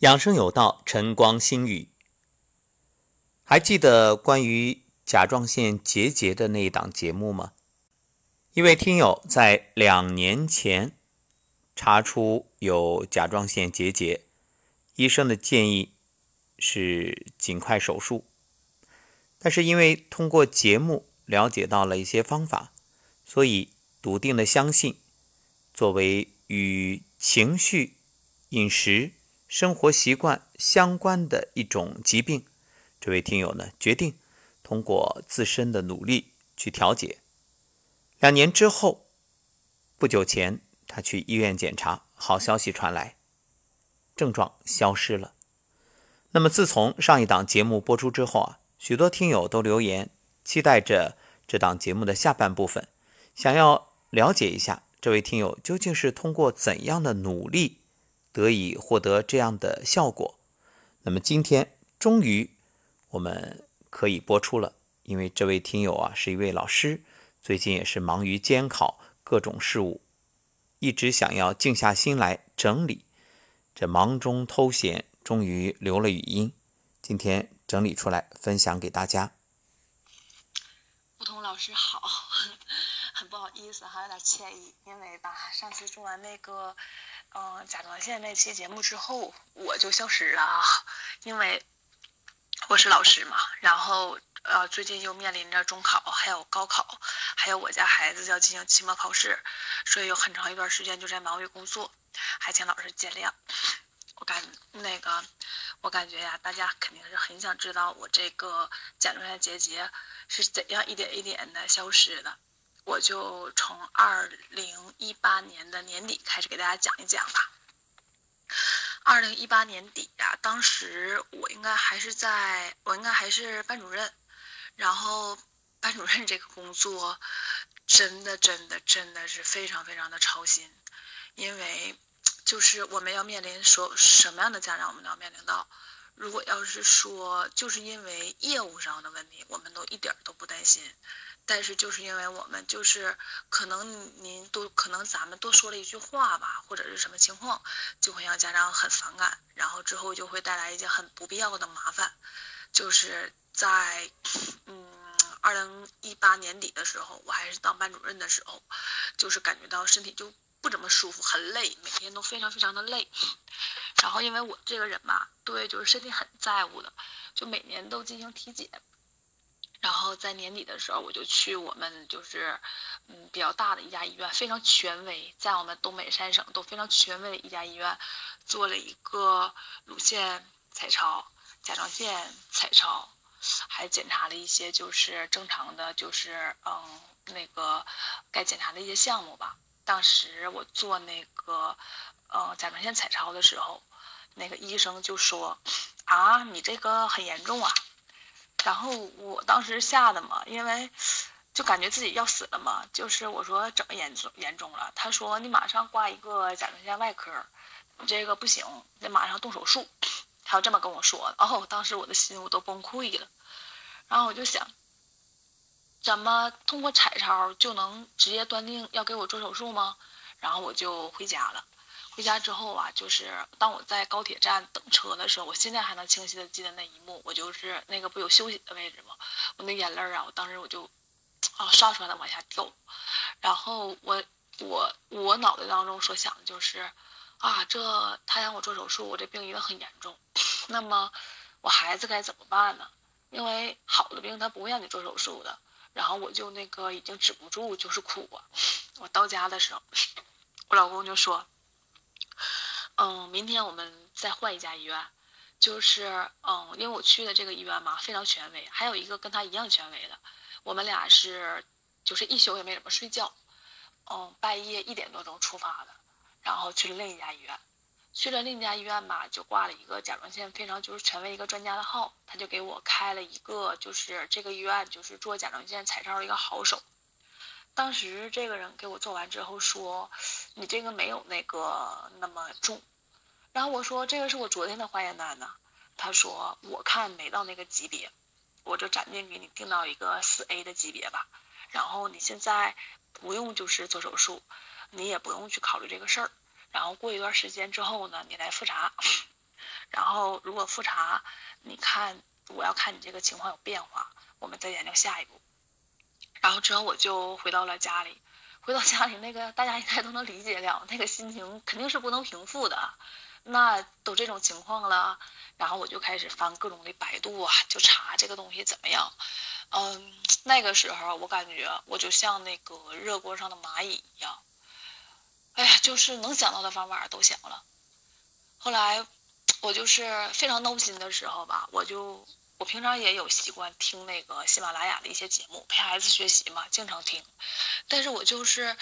养生有道，晨光心语。还记得关于甲状腺结节的那一档节目吗？一位听友在两年前查出有甲状腺结节，医生的建议是尽快手术。但是因为通过节目了解到了一些方法，所以笃定的相信，作为与情绪、饮食。生活习惯相关的一种疾病，这位听友呢决定通过自身的努力去调节。两年之后，不久前他去医院检查，好消息传来，症状消失了。那么自从上一档节目播出之后啊，许多听友都留言期待着这档节目的下半部分，想要了解一下这位听友究竟是通过怎样的努力。得以获得这样的效果，那么今天终于我们可以播出了。因为这位听友啊是一位老师，最近也是忙于监考各种事务，一直想要静下心来整理，这忙中偷闲，终于留了语音，今天整理出来分享给大家。梧桐老师好，不好意思，还有点歉意，因为吧上次做完那个。嗯，甲状腺那期节目之后我就消失了，因为我是老师嘛，然后呃最近又面临着中考，还有高考，还有我家孩子要进行期末考试，所以有很长一段时间就在忙于工作，还请老师见谅。我感那个我感觉呀，大家肯定是很想知道我这个甲状腺结节是怎样一点一点的消失的。我就从二零一八年的年底开始给大家讲一讲吧。二零一八年底呀，当时我应该还是在，我应该还是班主任。然后班主任这个工作，真的真的真的是非常非常的操心，因为就是我们要面临说什么样的家长，我们都要面临到。如果要是说就是因为业务上的问题，我们都一点都不担心。但是就是因为我们就是可能您都可能咱们多说了一句话吧，或者是什么情况，就会让家长很反感，然后之后就会带来一些很不必要的麻烦。就是在嗯二零一八年底的时候，我还是当班主任的时候，就是感觉到身体就不怎么舒服，很累，每天都非常非常的累。然后因为我这个人吧，对，就是身体很在乎的，就每年都进行体检。然后在年底的时候，我就去我们就是，嗯，比较大的一家医院，非常权威，在我们东北三省都非常权威的一家医院，做了一个乳腺彩超、甲状腺彩超，还检查了一些就是正常的，就是嗯那个该检查的一些项目吧。当时我做那个嗯甲状腺彩超的时候，那个医生就说：“啊，你这个很严重啊。”然后我当时吓得嘛，因为就感觉自己要死了嘛。就是我说怎么严重严重了？他说你马上挂一个甲状腺外科，你这个不行，得马上动手术。他要这么跟我说。然哦，当时我的心我都崩溃了。然后我就想，怎么通过彩超就能直接断定要给我做手术吗？然后我就回家了。回家之后啊，就是当我在高铁站等车的时候，我现在还能清晰的记得那一幕。我就是那个不有休息的位置吗？我那眼泪啊，我当时我就啊刷刷的往下掉。然后我我我脑袋当中所想的就是啊，这他让我做手术，我这病一定很严重。那么我孩子该怎么办呢？因为好的病他不会让你做手术的。然后我就那个已经止不住就是哭啊。我到家的时候，我老公就说。嗯，明天我们再换一家医院，就是嗯，因为我去的这个医院嘛非常权威，还有一个跟他一样权威的，我们俩是就是一宿也没怎么睡觉，嗯，半夜一点多钟出发的，然后去了另一家医院，去了另一家医院吧，就挂了一个甲状腺非常就是权威一个专家的号，他就给我开了一个就是这个医院就是做甲状腺彩超的一个好手。当时这个人给我做完之后说：“你这个没有那个那么重。”然后我说：“这个是我昨天的化验单呢。”他说：“我看没到那个级别，我就暂定给你定到一个四 A 的级别吧。然后你现在不用就是做手术，你也不用去考虑这个事儿。然后过一段时间之后呢，你来复查。然后如果复查，你看我要看你这个情况有变化，我们再研究下一步。然后之后我就回到了家里，回到家里那个大家应该都能理解了，那个心情肯定是不能平复的。那都这种情况了，然后我就开始翻各种的百度啊，就查这个东西怎么样。嗯，那个时候我感觉我就像那个热锅上的蚂蚁一样，哎呀，就是能想到的方法都想了。后来我就是非常闹心的时候吧，我就。我平常也有习惯听那个喜马拉雅的一些节目，陪孩子学习嘛，经常听。但是我就是，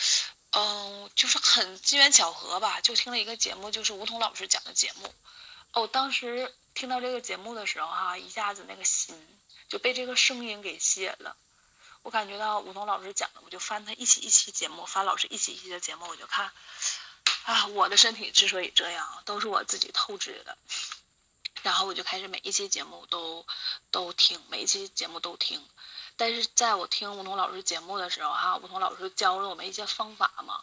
嗯，就是很机缘巧合吧，就听了一个节目，就是吴彤老师讲的节目。哦，当时听到这个节目的时候哈，一下子那个心就被这个声音给吸引了。我感觉到吴彤老师讲的，我就翻他一期一期节目，翻老师一期一期的节目，我就看，啊，我的身体之所以这样，都是我自己透支的。然后我就开始每一期节目都都听，每一期节目都听。但是在我听吴桐老师节目的时候，哈，吴桐老师教了我们一些方法嘛，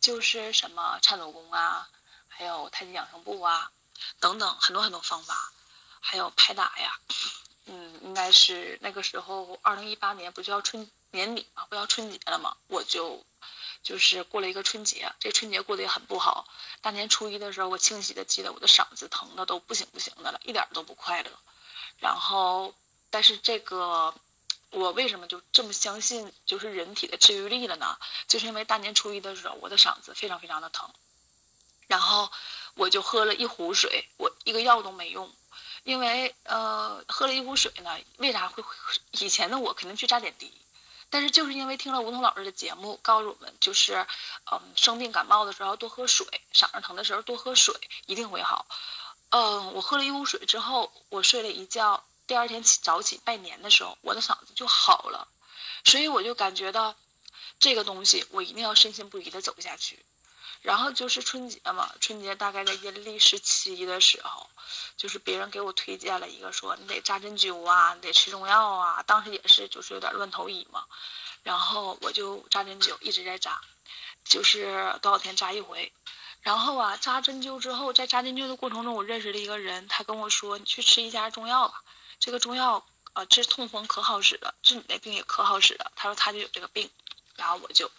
就是什么颤抖功啊，还有太极养生步啊，等等很多很多方法，还有拍打呀。嗯，应该是那个时候，二零一八年不就要春年底嘛，不要春节了嘛，我就。就是过了一个春节，这春节过得也很不好。大年初一的时候，我清晰的记得我的嗓子疼的都不行不行的了，一点都不快乐。然后，但是这个，我为什么就这么相信就是人体的治愈力了呢？就是因为大年初一的时候，我的嗓子非常非常的疼，然后我就喝了一壶水，我一个药都没用，因为呃，喝了一壶水呢，为啥会？以前的我肯定去扎点滴。但是就是因为听了吴桐老师的节目，告诉我们就是，嗯，生病感冒的时候多喝水，嗓子疼的时候多喝水，一定会好。嗯，我喝了一壶水之后，我睡了一觉，第二天起早起拜年的时候，我的嗓子就好了。所以我就感觉到，这个东西我一定要深信不疑的走下去。然后就是春节嘛，春节大概在阴历十七的时候，就是别人给我推荐了一个，说你得扎针灸啊，你得吃中药啊。当时也是就是有点乱投医嘛，然后我就扎针灸，一直在扎，就是多少天扎一回。然后啊，扎针灸之后，在扎针灸的过程中，我认识了一个人，他跟我说，你去吃一家中药吧，这个中药啊治痛风可好使了，治你那病也可好使了。他说他就有这个病，然后我就。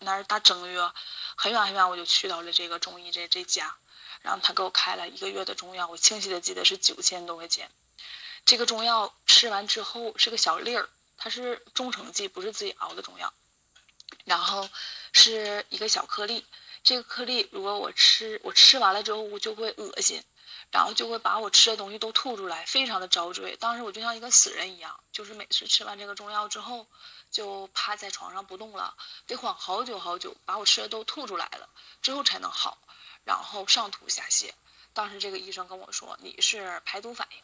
那是大正月，很远很远，我就去到了这个中医这这家，然后他给我开了一个月的中药，我清晰的记得是九千多块钱。这个中药吃完之后是个小粒儿，它是中成剂，不是自己熬的中药，然后是一个小颗粒。这个颗粒如果我吃，我吃完了之后我就会恶心，然后就会把我吃的东西都吐出来，非常的遭罪。当时我就像一个死人一样，就是每次吃完这个中药之后。就趴在床上不动了，得缓好久好久，把我吃的都吐出来了之后才能好，然后上吐下泻。当时这个医生跟我说你是排毒反应。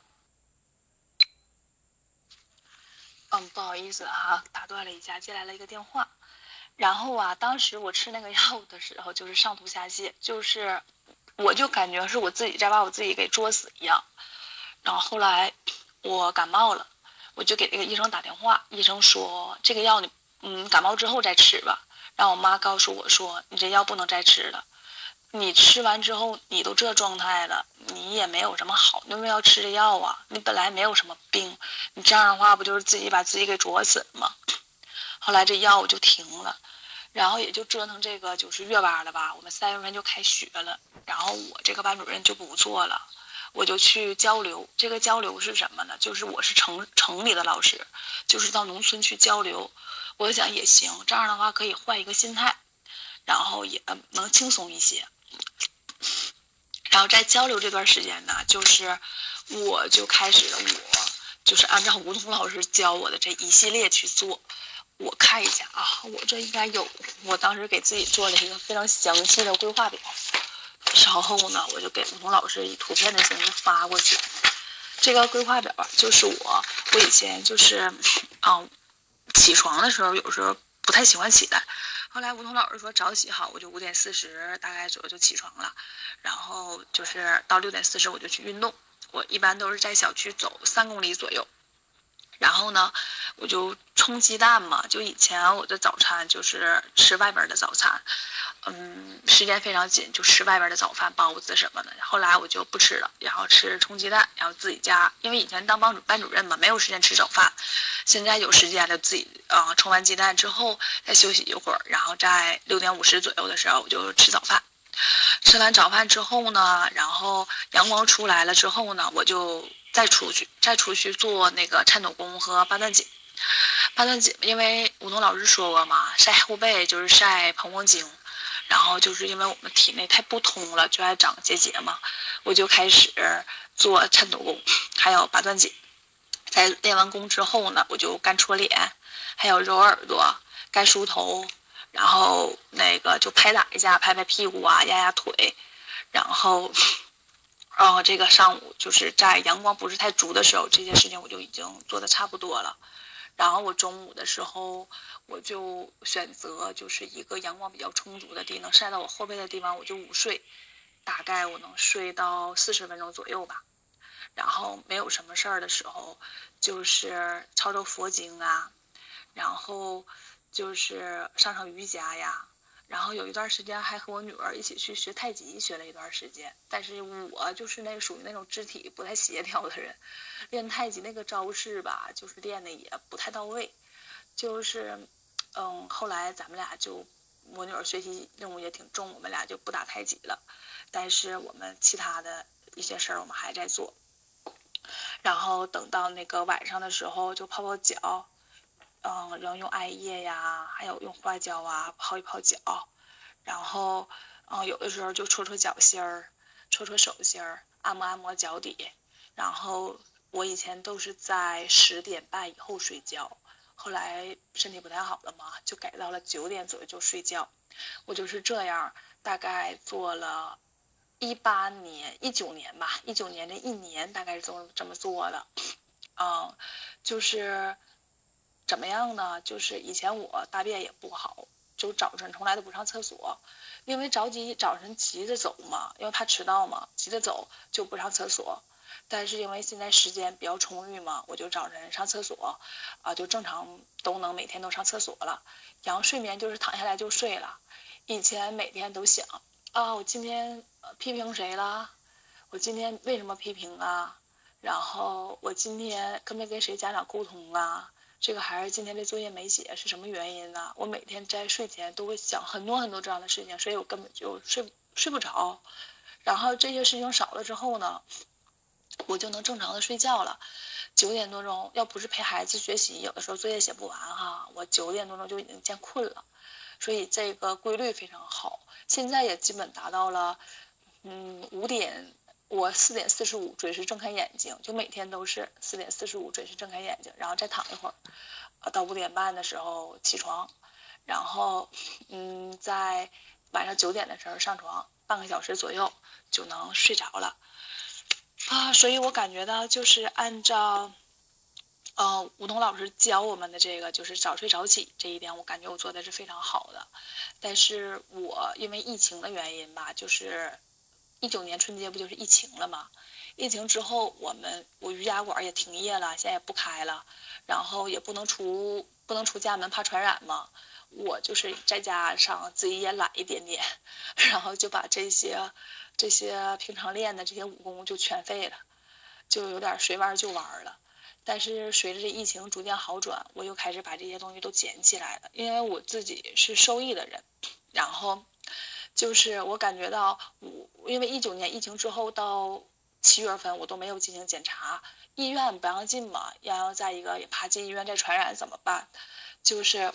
嗯，不好意思哈，打断了一下，接来了一个电话。然后啊，当时我吃那个药的时候就是上吐下泻，就是我就感觉是我自己在把我自己给作死一样。然后后来我感冒了。我就给那个医生打电话，医生说这个药你，嗯，感冒之后再吃吧。然后我妈告诉我说，你这药不能再吃了，你吃完之后你都这状态了，你也没有什么好，你为什么要吃这药啊？你本来没有什么病，你这样的话不就是自己把自己给作死了吗？后来这药我就停了，然后也就折腾这个就是月班了吧。我们三月份就开学了，然后我这个班主任就不做了。我就去交流，这个交流是什么呢？就是我是城城里的老师，就是到农村去交流。我想也行，这样的话可以换一个心态，然后也能轻松一些。然后在交流这段时间呢，就是我就开始了，我就是按照吴桐老师教我的这一系列去做。我看一下啊，我这应该有，我当时给自己做了一个非常详细的规划表。稍后呢，我就给吴彤老师以图片的形式发过去。这个规划表就是我，我以前就是，嗯，起床的时候有时候不太喜欢起来。后来吴彤老师说早起好，我就五点四十大概左右就起床了。然后就是到六点四十我就去运动，我一般都是在小区走三公里左右。然后呢，我就冲鸡蛋嘛，就以前我的早餐就是吃外边的早餐，嗯，时间非常紧，就吃外边的早饭、包子什么的。后来我就不吃了，然后吃冲鸡蛋，然后自己家，因为以前当班主班主任嘛，没有时间吃早饭，现在有时间了，自己啊冲完鸡蛋之后再休息一会儿，然后在六点五十左右的时候我就吃早饭。吃完早饭之后呢，然后阳光出来了之后呢，我就再出去，再出去做那个颤抖功和八段锦。八段锦，因为吴东老师说过嘛，晒后背就是晒膀胱经，然后就是因为我们体内太不通了，就爱长结节嘛，我就开始做颤抖功，还有八段锦。在练完功之后呢，我就干搓脸，还有揉耳朵，干梳头。然后那个就拍打一下，拍拍屁股啊，压压腿，然后，呃，这个上午就是在阳光不是太足的时候，这件事情我就已经做的差不多了。然后我中午的时候，我就选择就是一个阳光比较充足的地，能晒到我后背的地方，我就午睡，大概我能睡到四十分钟左右吧。然后没有什么事儿的时候，就是抄抄佛经啊，然后。就是上上瑜伽呀，然后有一段时间还和我女儿一起去学太极，学了一段时间。但是我就是那属于那种肢体不太协调的人，练太极那个招式吧，就是练的也不太到位。就是，嗯，后来咱们俩就，我女儿学习任务也挺重，我们俩就不打太极了。但是我们其他的一些事儿我们还在做。然后等到那个晚上的时候就泡泡脚。嗯，然后用艾叶呀，还有用花椒啊泡一泡脚，然后，嗯，有的时候就搓搓脚心儿，搓搓手心儿，按摩按摩脚底。然后我以前都是在十点半以后睡觉，后来身体不太好了嘛，就改到了九点左右就睡觉。我就是这样，大概做了一八年、一九年吧，一九年这一年大概是这么这么做的，嗯，就是。怎么样呢？就是以前我大便也不好，就早晨从来都不上厕所，因为着急早晨急着走嘛，因为怕迟到嘛，急着走就不上厕所。但是因为现在时间比较充裕嘛，我就早晨上厕所，啊，就正常都能每天都上厕所了。然后睡眠就是躺下来就睡了。以前每天都想啊，我今天批评谁了？我今天为什么批评啊？然后我今天跟没跟谁家长沟通啊？这个孩子今天这作业没写是什么原因呢？我每天在睡前都会想很多很多这样的事情，所以我根本就睡睡不着。然后这些事情少了之后呢，我就能正常的睡觉了。九点多钟，要不是陪孩子学习，有的时候作业写不完哈，我九点多钟就已经见困了。所以这个规律非常好，现在也基本达到了，嗯，五点。我四点四十五准时睁开眼睛，就每天都是四点四十五准时睁开眼睛，然后再躺一会儿，呃，到五点半的时候起床，然后，嗯，在晚上九点的时候上床，半个小时左右就能睡着了，啊，所以我感觉到就是按照，呃，吴桐老师教我们的这个，就是早睡早起这一点，我感觉我做的是非常好的，但是我因为疫情的原因吧，就是。一九年春节不就是疫情了吗？疫情之后，我们我瑜伽馆也停业了，现在也不开了，然后也不能出不能出家门，怕传染嘛。我就是在家上自己也懒一点点，然后就把这些这些平常练的这些武功就全废了，就有点随玩就玩了。但是随着这疫情逐渐好转，我又开始把这些东西都捡起来了，因为我自己是受益的人，然后。就是我感觉到，我因为一九年疫情之后到七月份我都没有进行检查，医院不让进嘛，然后再一个也怕进医院再传染怎么办？就是，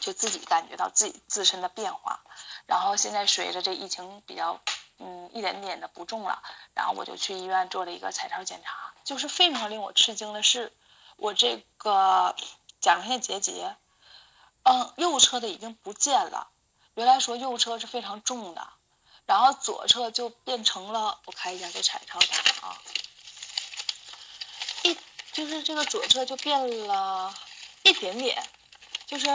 就自己感觉到自己自身的变化，然后现在随着这疫情比较，嗯，一点点的不重了，然后我就去医院做了一个彩超检查，就是非常令我吃惊的是，我这个甲状腺结节，嗯，右侧的已经不见了。原来说右侧是非常重的，然后左侧就变成了，我看一下这彩超的啊，一就是这个左侧就变了一点点，就是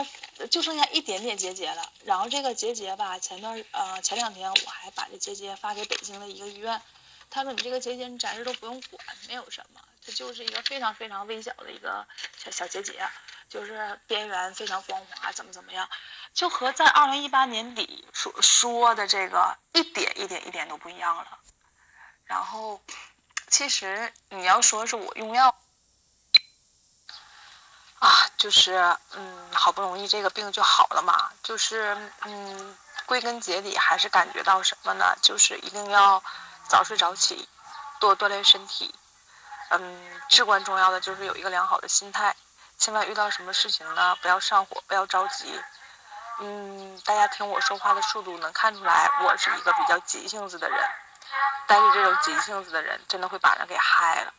就剩下一点点结节了。然后这个结节吧，前段呃前两天我还把这结节发给北京的一个医院，他说你这个结节你暂时都不用管，没有什么，它就是一个非常非常微小的一个小小结节，就是边缘非常光滑，怎么怎么样，就和在二零一八年底所说的这个一点一点一点都不一样了。然后，其实你要说是我用药。啊，就是嗯，好不容易这个病就好了嘛，就是嗯，归根结底还是感觉到什么呢？就是一定要早睡早起，多锻炼身体。嗯，至关重要的就是有一个良好的心态，千万遇到什么事情呢，不要上火，不要着急。嗯，大家听我说话的速度能看出来，我是一个比较急性子的人，但是这种急性子的人真的会把人给害了。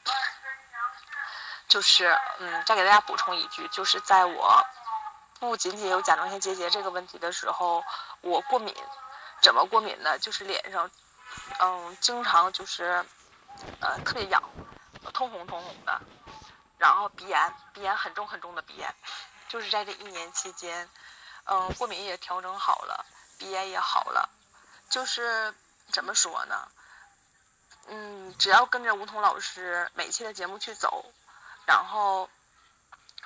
就是，嗯，再给大家补充一句，就是在我不仅仅有甲状腺结节这个问题的时候，我过敏，怎么过敏呢？就是脸上，嗯，经常就是，呃，特别痒，通红通红的，然后鼻炎，鼻炎很重很重的鼻炎，就是在这一年期间，嗯，过敏也调整好了，鼻炎也好了，就是怎么说呢？嗯，只要跟着吴彤老师每期的节目去走。然后，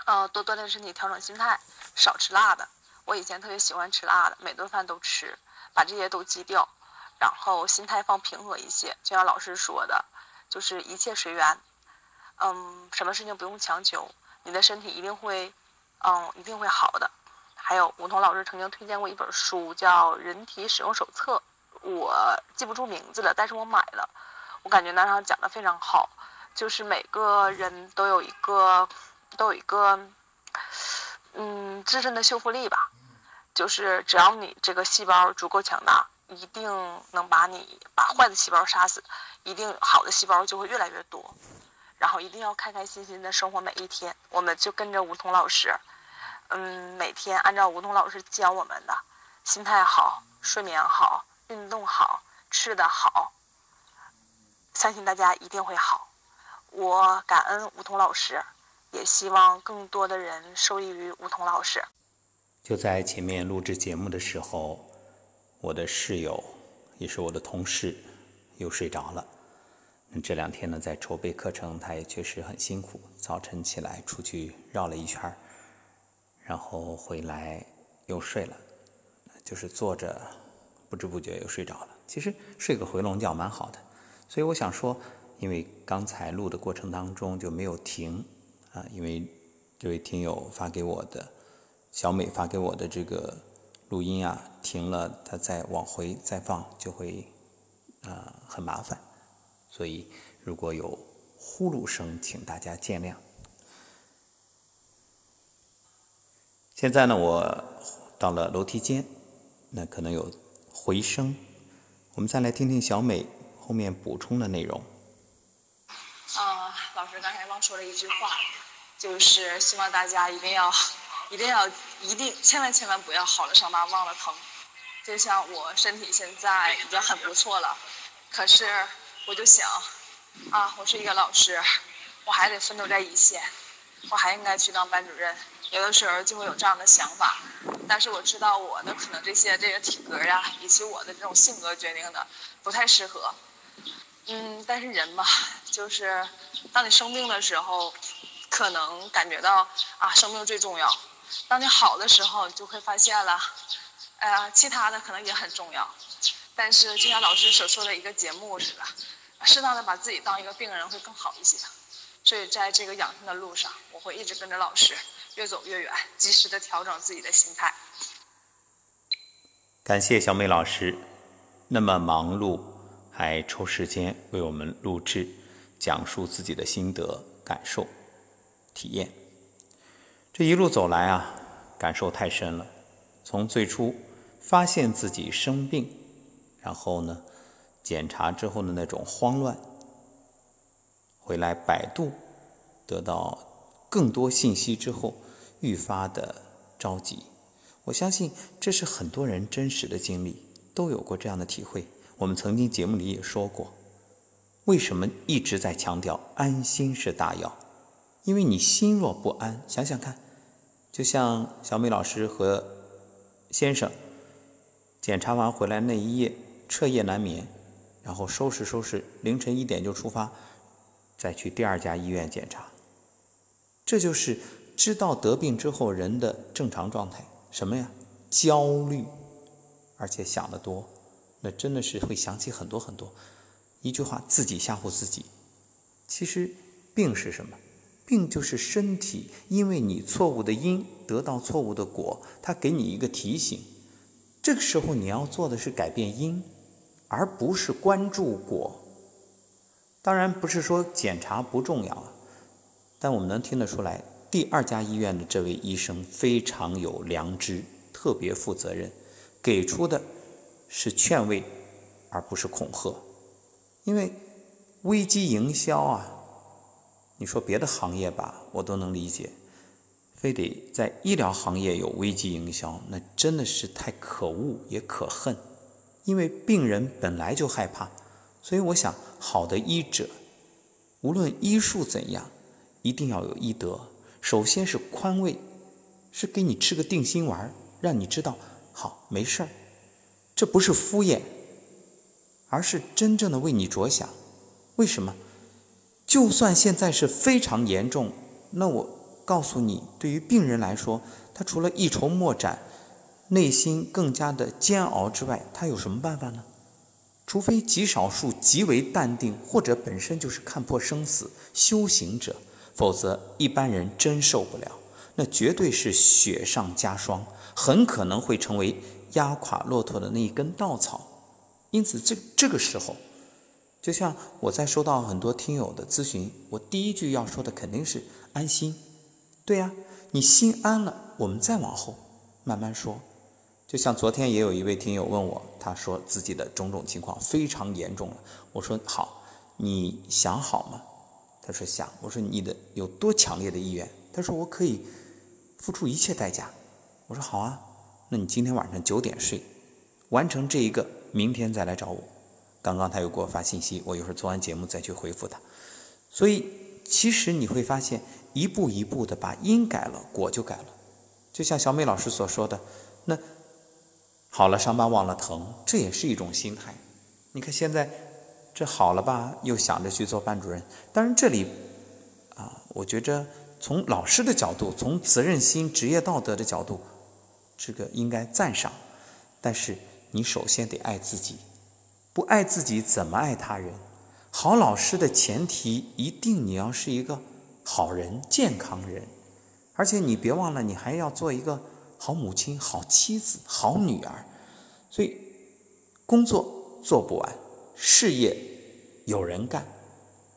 呃，多锻炼身体，调整心态，少吃辣的。我以前特别喜欢吃辣的，每顿饭都吃，把这些都忌掉。然后心态放平和一些，就像老师说的，就是一切随缘。嗯，什么事情不用强求，你的身体一定会，嗯，一定会好的。还有吴彤老师曾经推荐过一本书，叫《人体使用手册》，我记不住名字了，但是我买了。我感觉那上讲的非常好。就是每个人都有一个，都有一个，嗯，自身的修复力吧。就是只要你这个细胞足够强大，一定能把你把坏的细胞杀死，一定好的细胞就会越来越多。然后一定要开开心心的生活每一天。我们就跟着吴桐老师，嗯，每天按照吴桐老师教我们的，心态好，睡眠好，运动好，吃的好，相信大家一定会好。我感恩梧桐老师，也希望更多的人受益于梧桐老师。就在前面录制节目的时候，我的室友也是我的同事又睡着了。这两天呢，在筹备课程，他也确实很辛苦。早晨起来出去绕了一圈然后回来又睡了，就是坐着不知不觉又睡着了。其实睡个回笼觉蛮好的，所以我想说。因为刚才录的过程当中就没有停啊，因为这位听友发给我的小美发给我的这个录音啊，停了，他再往回再放就会啊很麻烦，所以如果有呼噜声，请大家见谅。现在呢，我到了楼梯间，那可能有回声，我们再来听听小美后面补充的内容。老师刚才忘说了一句话，就是希望大家一定要、一定要、一定千万千万不要好了伤疤忘了疼。就像我身体现在已经很不错了，可是我就想，啊，我是一个老师，我还得奋斗在一线，我还应该去当班主任。有的时候就会有这样的想法，但是我知道我的可能这些这个体格呀，以及我的这种性格决定的不太适合。嗯，但是人嘛，就是当你生病的时候，可能感觉到啊，生命最重要；当你好的时候，你就会发现了，呃，其他的可能也很重要。但是就像老师所说的一个节目似的，适当的把自己当一个病人会更好一些。所以在这个养生的路上，我会一直跟着老师越走越远，及时的调整自己的心态。感谢小美老师，那么忙碌。还抽时间为我们录制，讲述自己的心得、感受、体验。这一路走来啊，感受太深了。从最初发现自己生病，然后呢，检查之后的那种慌乱，回来百度，得到更多信息之后愈发的着急。我相信这是很多人真实的经历，都有过这样的体会。我们曾经节目里也说过，为什么一直在强调安心是大药？因为你心若不安，想想看，就像小美老师和先生检查完回来那一夜彻夜难眠，然后收拾收拾，凌晨一点就出发，再去第二家医院检查。这就是知道得病之后人的正常状态，什么呀？焦虑，而且想得多，那真的是会想起很多很多。一句话，自己吓唬自己。其实，病是什么？病就是身体因为你错误的因得到错误的果，它给你一个提醒。这个时候你要做的是改变因，而不是关注果。当然不是说检查不重要啊，但我们能听得出来，第二家医院的这位医生非常有良知，特别负责任，给出的是劝慰，而不是恐吓。因为危机营销啊。你说别的行业吧，我都能理解，非得在医疗行业有危机营销，那真的是太可恶也可恨。因为病人本来就害怕，所以我想，好的医者，无论医术怎样，一定要有医德。首先是宽慰，是给你吃个定心丸，让你知道好没事儿，这不是敷衍，而是真正的为你着想。为什么？就算现在是非常严重，那我告诉你，对于病人来说，他除了一筹莫展、内心更加的煎熬之外，他有什么办法呢？除非极少数极为淡定，或者本身就是看破生死修行者，否则一般人真受不了。那绝对是雪上加霜，很可能会成为压垮骆驼的那一根稻草。因此，这这个时候。就像我在收到很多听友的咨询，我第一句要说的肯定是安心。对呀，你心安了，我们再往后慢慢说。就像昨天也有一位听友问我，他说自己的种种情况非常严重了。我说好，你想好吗？他说想。我说你的有多强烈的意愿？他说我可以付出一切代价。我说好啊，那你今天晚上九点睡，完成这一个，明天再来找我。刚刚他又给我发信息，我一会儿做完节目再去回复他。所以其实你会发现，一步一步的把因改了，果就改了。就像小美老师所说的，那好了伤疤忘了疼，这也是一种心态。你看现在这好了吧，又想着去做班主任。当然这里啊，我觉着从老师的角度，从责任心、职业道德的角度，这个应该赞赏。但是你首先得爱自己。不爱自己怎么爱他人？好老师的前提一定你要是一个好人、健康人，而且你别忘了，你还要做一个好母亲、好妻子、好女儿。所以工作做不完，事业有人干，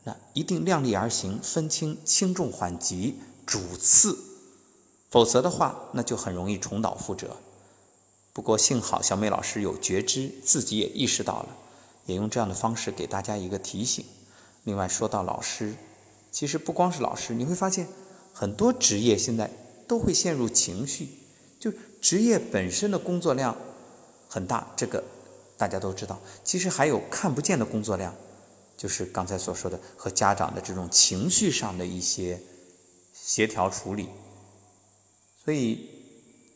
那一定量力而行，分清轻重缓急、主次，否则的话，那就很容易重蹈覆辙。不过幸好小美老师有觉知，自己也意识到了。也用这样的方式给大家一个提醒。另外说到老师，其实不光是老师，你会发现很多职业现在都会陷入情绪，就职业本身的工作量很大，这个大家都知道。其实还有看不见的工作量，就是刚才所说的和家长的这种情绪上的一些协调处理。所以，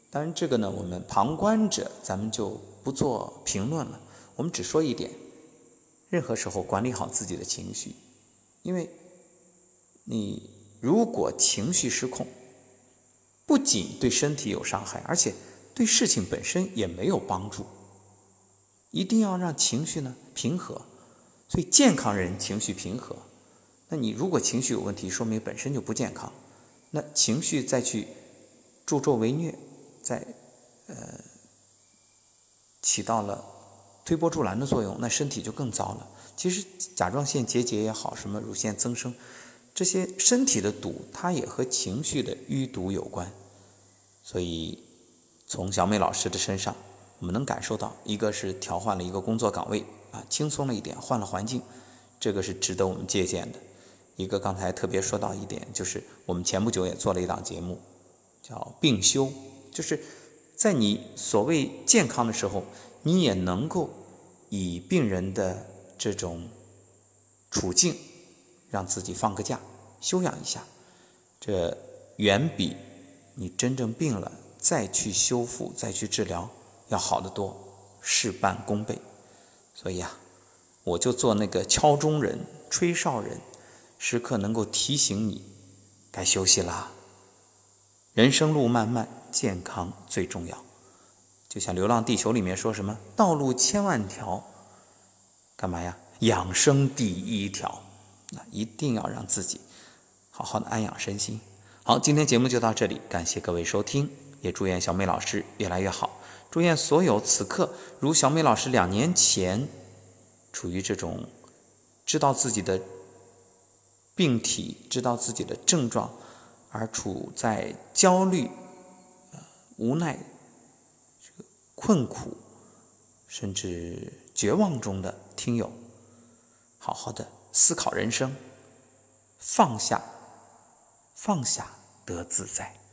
当然这个呢，我们旁观者咱们就不做评论了，我们只说一点。任何时候管理好自己的情绪，因为你如果情绪失控，不仅对身体有伤害，而且对事情本身也没有帮助。一定要让情绪呢平和，所以健康人情绪平和。那你如果情绪有问题，说明本身就不健康。那情绪再去助纣为虐，在呃起到了。推波助澜的作用，那身体就更糟了。其实甲状腺结节也好，什么乳腺增生，这些身体的堵，它也和情绪的淤堵有关。所以，从小美老师的身上，我们能感受到，一个是调换了一个工作岗位啊，轻松了一点，换了环境，这个是值得我们借鉴的。一个刚才特别说到一点，就是我们前不久也做了一档节目，叫病休，就是在你所谓健康的时候。你也能够以病人的这种处境，让自己放个假，休养一下，这远比你真正病了再去修复、再去治疗要好得多，事半功倍。所以啊，我就做那个敲钟人、吹哨人，时刻能够提醒你该休息啦。人生路漫漫，健康最重要。就像《流浪地球》里面说什么“道路千万条”，干嘛呀？养生第一条，那一定要让自己好好的安养身心。好，今天节目就到这里，感谢各位收听，也祝愿小美老师越来越好。祝愿所有此刻如小美老师两年前处于这种知道自己的病体、知道自己的症状而处在焦虑、无奈、困苦甚至绝望中的听友，好好的思考人生，放下，放下得自在。